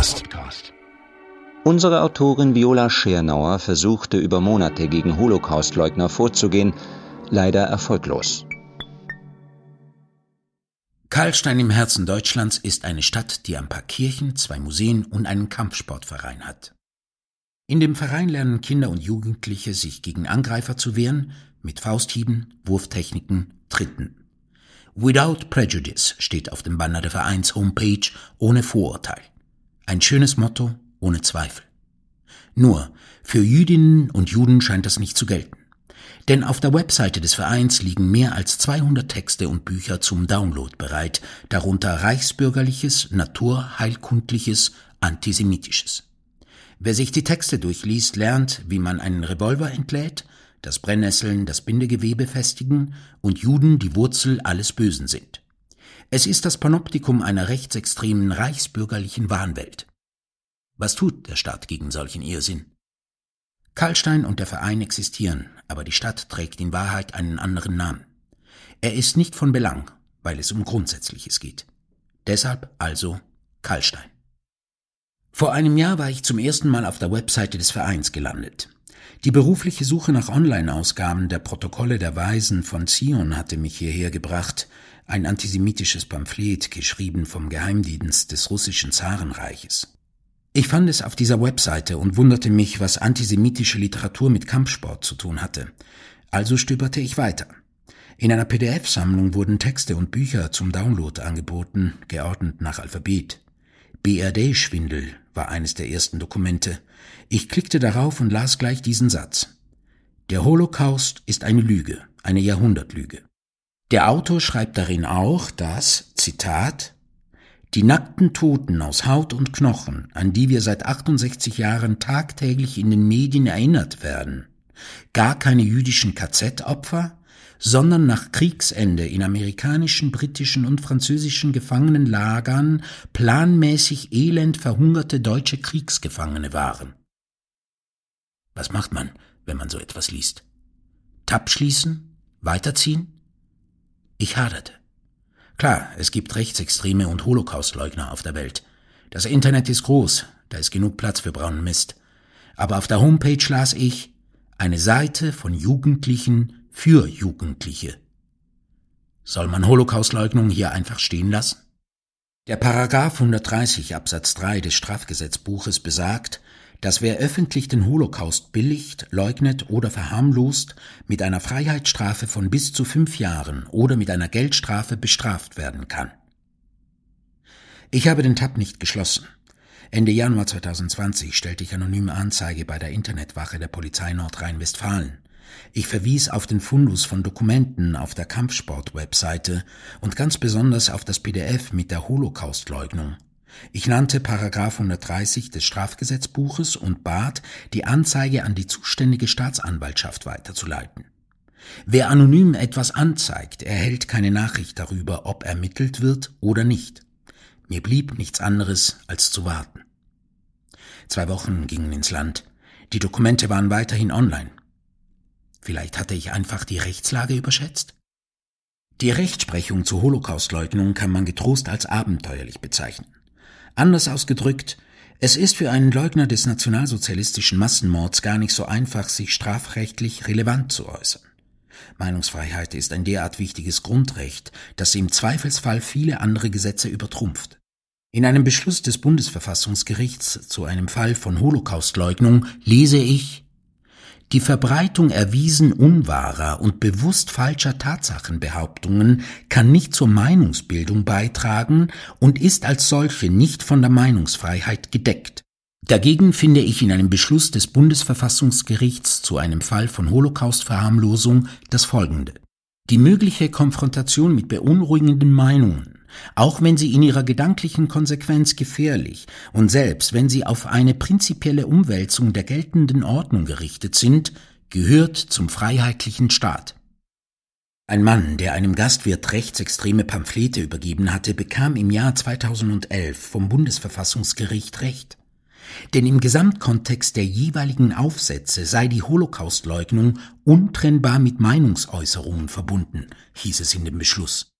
Podcast. Unsere Autorin Viola Schernauer versuchte über Monate gegen Holocaustleugner vorzugehen, leider erfolglos. Karlstein im Herzen Deutschlands ist eine Stadt, die ein paar Kirchen, zwei Museen und einen Kampfsportverein hat. In dem Verein lernen Kinder und Jugendliche sich gegen Angreifer zu wehren, mit Fausthieben, Wurftechniken, Tritten. Without Prejudice steht auf dem Banner der Vereins-Homepage ohne Vorurteil. Ein schönes Motto, ohne Zweifel. Nur, für Jüdinnen und Juden scheint das nicht zu gelten. Denn auf der Webseite des Vereins liegen mehr als 200 Texte und Bücher zum Download bereit, darunter reichsbürgerliches, naturheilkundliches, antisemitisches. Wer sich die Texte durchliest, lernt, wie man einen Revolver entlädt, dass Brennnesseln das Bindegewebe festigen und Juden die Wurzel alles Bösen sind. Es ist das Panoptikum einer rechtsextremen reichsbürgerlichen Wahnwelt. Was tut der Staat gegen solchen Irrsinn? Karlstein und der Verein existieren, aber die Stadt trägt in Wahrheit einen anderen Namen. Er ist nicht von Belang, weil es um Grundsätzliches geht. Deshalb also Karlstein. Vor einem Jahr war ich zum ersten Mal auf der Webseite des Vereins gelandet. Die berufliche Suche nach Online-Ausgaben der Protokolle der Weisen von Zion hatte mich hierher gebracht, ein antisemitisches Pamphlet, geschrieben vom Geheimdienst des russischen Zarenreiches. Ich fand es auf dieser Webseite und wunderte mich, was antisemitische Literatur mit Kampfsport zu tun hatte. Also stöberte ich weiter. In einer PDF-Sammlung wurden Texte und Bücher zum Download angeboten, geordnet nach Alphabet. BRD-Schwindel war eines der ersten Dokumente. Ich klickte darauf und las gleich diesen Satz. Der Holocaust ist eine Lüge, eine Jahrhundertlüge. Der Autor schreibt darin auch, dass, Zitat, die nackten Toten aus Haut und Knochen, an die wir seit 68 Jahren tagtäglich in den Medien erinnert werden, gar keine jüdischen KZ-Opfer, sondern nach Kriegsende in amerikanischen, britischen und französischen Gefangenenlagern planmäßig elend verhungerte deutsche Kriegsgefangene waren. Was macht man, wenn man so etwas liest? Tab schließen? Weiterziehen? Ich haderte. Klar, es gibt Rechtsextreme und Holocaustleugner auf der Welt. Das Internet ist groß, da ist genug Platz für braunen Mist. Aber auf der Homepage las ich eine Seite von Jugendlichen für Jugendliche. Soll man Holocaustleugnung hier einfach stehen lassen? Der Paragraph 130 Absatz 3 des Strafgesetzbuches besagt, dass wer öffentlich den Holocaust billigt, leugnet oder verharmlost, mit einer Freiheitsstrafe von bis zu fünf Jahren oder mit einer Geldstrafe bestraft werden kann. Ich habe den Tab nicht geschlossen. Ende Januar 2020 stellte ich anonyme Anzeige bei der Internetwache der Polizei Nordrhein-Westfalen. Ich verwies auf den Fundus von Dokumenten auf der Kampfsport-Webseite und ganz besonders auf das PDF mit der Holocaustleugnung. Ich nannte Paragraph 130 des Strafgesetzbuches und bat, die Anzeige an die zuständige Staatsanwaltschaft weiterzuleiten. Wer anonym etwas anzeigt, erhält keine Nachricht darüber, ob ermittelt wird oder nicht. Mir blieb nichts anderes, als zu warten. Zwei Wochen gingen ins Land. Die Dokumente waren weiterhin online. Vielleicht hatte ich einfach die Rechtslage überschätzt? Die Rechtsprechung zur Holocaustleugnung kann man getrost als abenteuerlich bezeichnen. Anders ausgedrückt, es ist für einen Leugner des nationalsozialistischen Massenmords gar nicht so einfach, sich strafrechtlich relevant zu äußern. Meinungsfreiheit ist ein derart wichtiges Grundrecht, sie im Zweifelsfall viele andere Gesetze übertrumpft. In einem Beschluss des Bundesverfassungsgerichts zu einem Fall von Holocaustleugnung lese ich die Verbreitung erwiesen unwahrer und bewusst falscher Tatsachenbehauptungen kann nicht zur Meinungsbildung beitragen und ist als solche nicht von der Meinungsfreiheit gedeckt. Dagegen finde ich in einem Beschluss des Bundesverfassungsgerichts zu einem Fall von Holocaustverharmlosung das folgende. Die mögliche Konfrontation mit beunruhigenden Meinungen auch wenn sie in ihrer gedanklichen Konsequenz gefährlich und selbst wenn sie auf eine prinzipielle Umwälzung der geltenden Ordnung gerichtet sind, gehört zum freiheitlichen Staat. Ein Mann, der einem Gastwirt rechtsextreme Pamphlete übergeben hatte, bekam im Jahr 2011 vom Bundesverfassungsgericht Recht. Denn im Gesamtkontext der jeweiligen Aufsätze sei die Holocaustleugnung untrennbar mit Meinungsäußerungen verbunden, hieß es in dem Beschluss.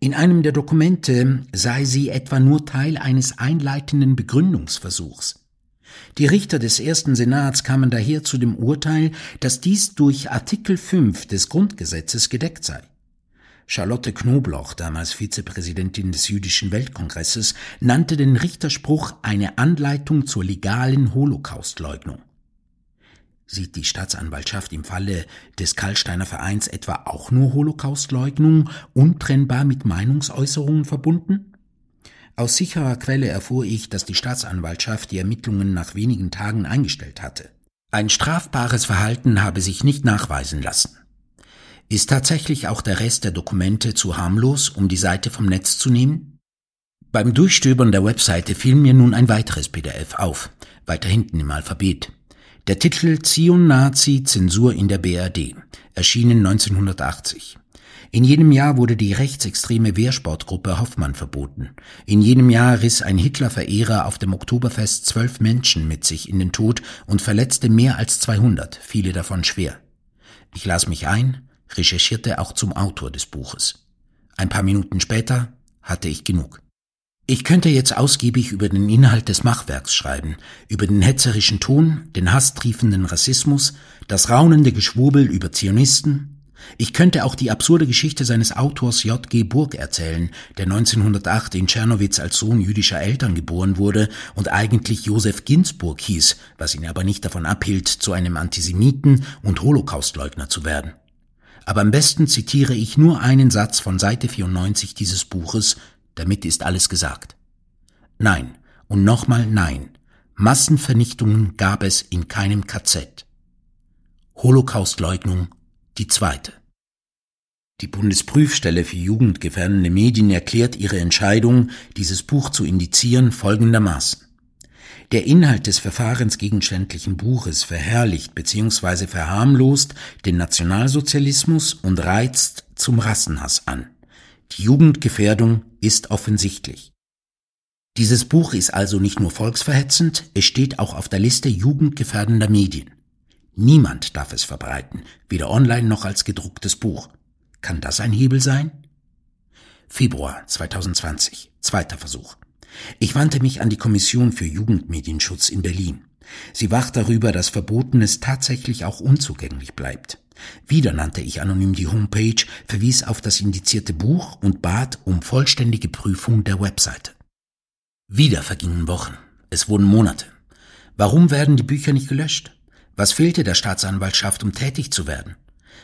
In einem der Dokumente sei sie etwa nur Teil eines einleitenden Begründungsversuchs. Die Richter des ersten Senats kamen daher zu dem Urteil, dass dies durch Artikel 5 des Grundgesetzes gedeckt sei. Charlotte Knobloch, damals Vizepräsidentin des Jüdischen Weltkongresses, nannte den Richterspruch eine Anleitung zur legalen Holocaustleugnung. Sieht die Staatsanwaltschaft im Falle des Karlsteiner Vereins etwa auch nur Holocaustleugnung untrennbar mit Meinungsäußerungen verbunden? Aus sicherer Quelle erfuhr ich, dass die Staatsanwaltschaft die Ermittlungen nach wenigen Tagen eingestellt hatte. Ein strafbares Verhalten habe sich nicht nachweisen lassen. Ist tatsächlich auch der Rest der Dokumente zu harmlos, um die Seite vom Netz zu nehmen? Beim Durchstöbern der Webseite fiel mir nun ein weiteres PDF auf, weiter hinten im Alphabet. Der Titel Zion Nazi Zensur in der BRD, erschienen 1980. In jenem Jahr wurde die rechtsextreme Wehrsportgruppe Hoffmann verboten. In jenem Jahr riss ein Hitler-Verehrer auf dem Oktoberfest zwölf Menschen mit sich in den Tod und verletzte mehr als 200, viele davon schwer. Ich las mich ein, recherchierte auch zum Autor des Buches. Ein paar Minuten später hatte ich genug. Ich könnte jetzt ausgiebig über den Inhalt des Machwerks schreiben, über den hetzerischen Ton, den hasstriefenden Rassismus, das raunende Geschwurbel über Zionisten, ich könnte auch die absurde Geschichte seines Autors J. G. Burg erzählen, der 1908 in Tschernowitz als Sohn jüdischer Eltern geboren wurde und eigentlich Josef Ginsburg hieß, was ihn aber nicht davon abhielt, zu einem Antisemiten und Holocaustleugner zu werden. Aber am besten zitiere ich nur einen Satz von Seite 94 dieses Buches, damit ist alles gesagt. Nein, und nochmal nein, Massenvernichtungen gab es in keinem KZ. Holocaustleugnung die zweite. Die Bundesprüfstelle für jugendgefährdende Medien erklärt ihre Entscheidung, dieses Buch zu indizieren, folgendermaßen. Der Inhalt des verfahrensgegenständlichen Buches verherrlicht bzw. verharmlost den Nationalsozialismus und reizt zum Rassenhass an. Die Jugendgefährdung ist offensichtlich. Dieses Buch ist also nicht nur volksverhetzend, es steht auch auf der Liste jugendgefährdender Medien. Niemand darf es verbreiten, weder online noch als gedrucktes Buch. Kann das ein Hebel sein? Februar 2020, zweiter Versuch. Ich wandte mich an die Kommission für Jugendmedienschutz in Berlin. Sie wacht darüber, dass Verbotenes tatsächlich auch unzugänglich bleibt. Wieder nannte ich anonym die Homepage, verwies auf das indizierte Buch und bat um vollständige Prüfung der Webseite. Wieder vergingen Wochen. Es wurden Monate. Warum werden die Bücher nicht gelöscht? Was fehlte der Staatsanwaltschaft, um tätig zu werden?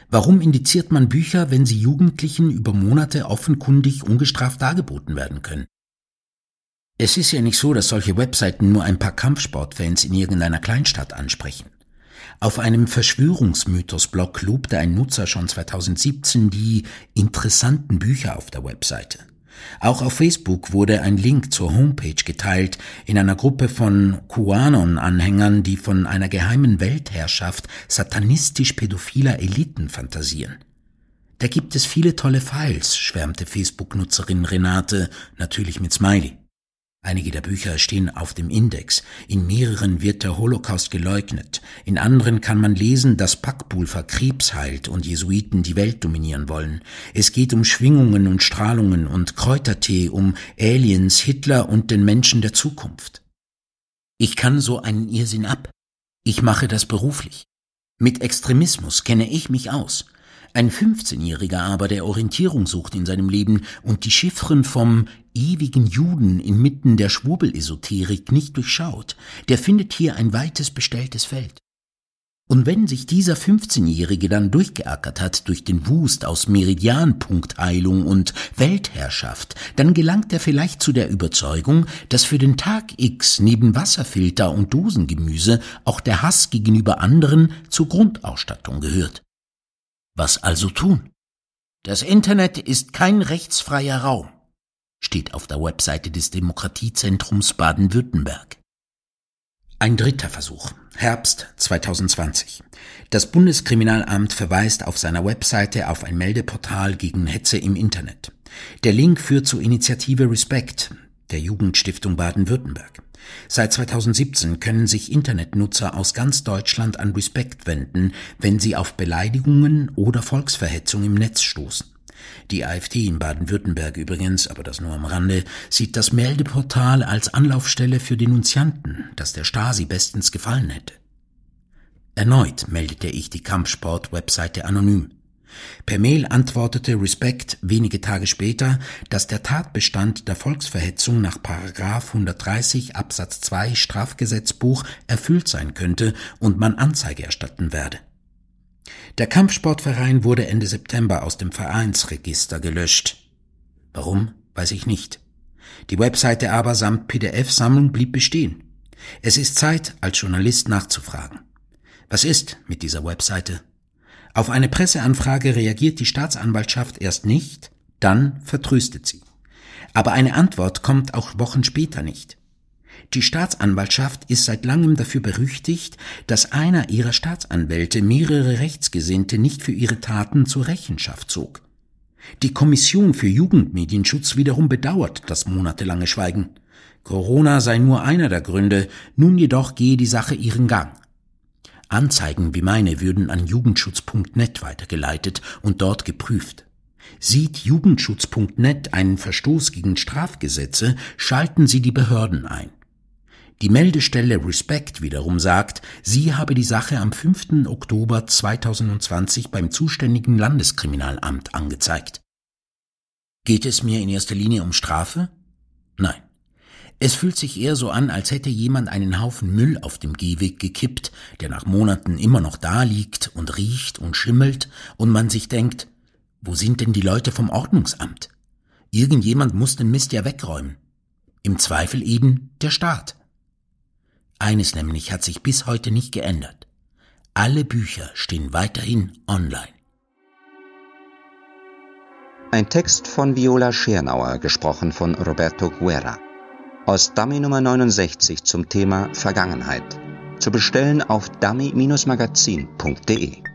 Warum indiziert man Bücher, wenn sie Jugendlichen über Monate offenkundig ungestraft dargeboten werden können? Es ist ja nicht so, dass solche Webseiten nur ein paar Kampfsportfans in irgendeiner Kleinstadt ansprechen. Auf einem Verschwörungsmythos-Blog lobte ein Nutzer schon 2017 die interessanten Bücher auf der Webseite. Auch auf Facebook wurde ein Link zur Homepage geteilt in einer Gruppe von QAnon-Anhängern, die von einer geheimen Weltherrschaft satanistisch-pädophiler Eliten fantasieren. Da gibt es viele tolle Files, schwärmte Facebook-Nutzerin Renate, natürlich mit Smiley. Einige der Bücher stehen auf dem Index, in mehreren wird der Holocaust geleugnet, in anderen kann man lesen, dass Packpulver Krebs heilt und Jesuiten die Welt dominieren wollen. Es geht um Schwingungen und Strahlungen und Kräutertee, um Aliens, Hitler und den Menschen der Zukunft. Ich kann so einen Irrsinn ab. Ich mache das beruflich. Mit Extremismus kenne ich mich aus. Ein 15-Jähriger aber, der Orientierung sucht in seinem Leben und die Chiffren vom ewigen Juden inmitten der Schwurbelesoterik nicht durchschaut, der findet hier ein weites bestelltes Feld. Und wenn sich dieser 15-Jährige dann durchgeackert hat durch den Wust aus Meridianpunktheilung und Weltherrschaft, dann gelangt er vielleicht zu der Überzeugung, dass für den Tag X neben Wasserfilter und Dosengemüse auch der Hass gegenüber anderen zur Grundausstattung gehört. Was also tun? Das Internet ist kein rechtsfreier Raum, steht auf der Webseite des Demokratiezentrums Baden-Württemberg. Ein dritter Versuch. Herbst 2020. Das Bundeskriminalamt verweist auf seiner Webseite auf ein Meldeportal gegen Hetze im Internet. Der Link führt zur Initiative Respect der Jugendstiftung Baden-Württemberg. Seit 2017 können sich Internetnutzer aus ganz Deutschland an Respekt wenden, wenn sie auf Beleidigungen oder Volksverhetzung im Netz stoßen. Die AfD in Baden-Württemberg übrigens, aber das nur am Rande, sieht das Meldeportal als Anlaufstelle für Denunzianten, das der Stasi bestens gefallen hätte. Erneut meldete ich die Kampfsport-Webseite anonym. Per Mail antwortete Respect wenige Tage später, dass der Tatbestand der Volksverhetzung nach Paragraf 130 Absatz 2 Strafgesetzbuch erfüllt sein könnte und man Anzeige erstatten werde. Der Kampfsportverein wurde Ende September aus dem Vereinsregister gelöscht. Warum, weiß ich nicht. Die Webseite aber samt PDF-Sammlung blieb bestehen. Es ist Zeit, als Journalist nachzufragen. Was ist mit dieser Webseite? Auf eine Presseanfrage reagiert die Staatsanwaltschaft erst nicht, dann vertröstet sie. Aber eine Antwort kommt auch Wochen später nicht. Die Staatsanwaltschaft ist seit langem dafür berüchtigt, dass einer ihrer Staatsanwälte mehrere Rechtsgesinnte nicht für ihre Taten zur Rechenschaft zog. Die Kommission für Jugendmedienschutz wiederum bedauert das monatelange Schweigen. Corona sei nur einer der Gründe, nun jedoch gehe die Sache ihren Gang. Anzeigen wie meine würden an jugendschutz.net weitergeleitet und dort geprüft. Sieht jugendschutz.net einen Verstoß gegen Strafgesetze, schalten Sie die Behörden ein. Die Meldestelle Respect wiederum sagt, sie habe die Sache am 5. Oktober 2020 beim zuständigen Landeskriminalamt angezeigt. Geht es mir in erster Linie um Strafe? Nein. Es fühlt sich eher so an, als hätte jemand einen Haufen Müll auf dem Gehweg gekippt, der nach Monaten immer noch da liegt und riecht und schimmelt, und man sich denkt, wo sind denn die Leute vom Ordnungsamt? Irgendjemand muss den Mist ja wegräumen. Im Zweifel eben der Staat. Eines nämlich hat sich bis heute nicht geändert. Alle Bücher stehen weiterhin online. Ein Text von Viola Schernauer, gesprochen von Roberto Guerra aus Dummy Nummer 69 zum Thema Vergangenheit. Zu bestellen auf dummy-magazin.de.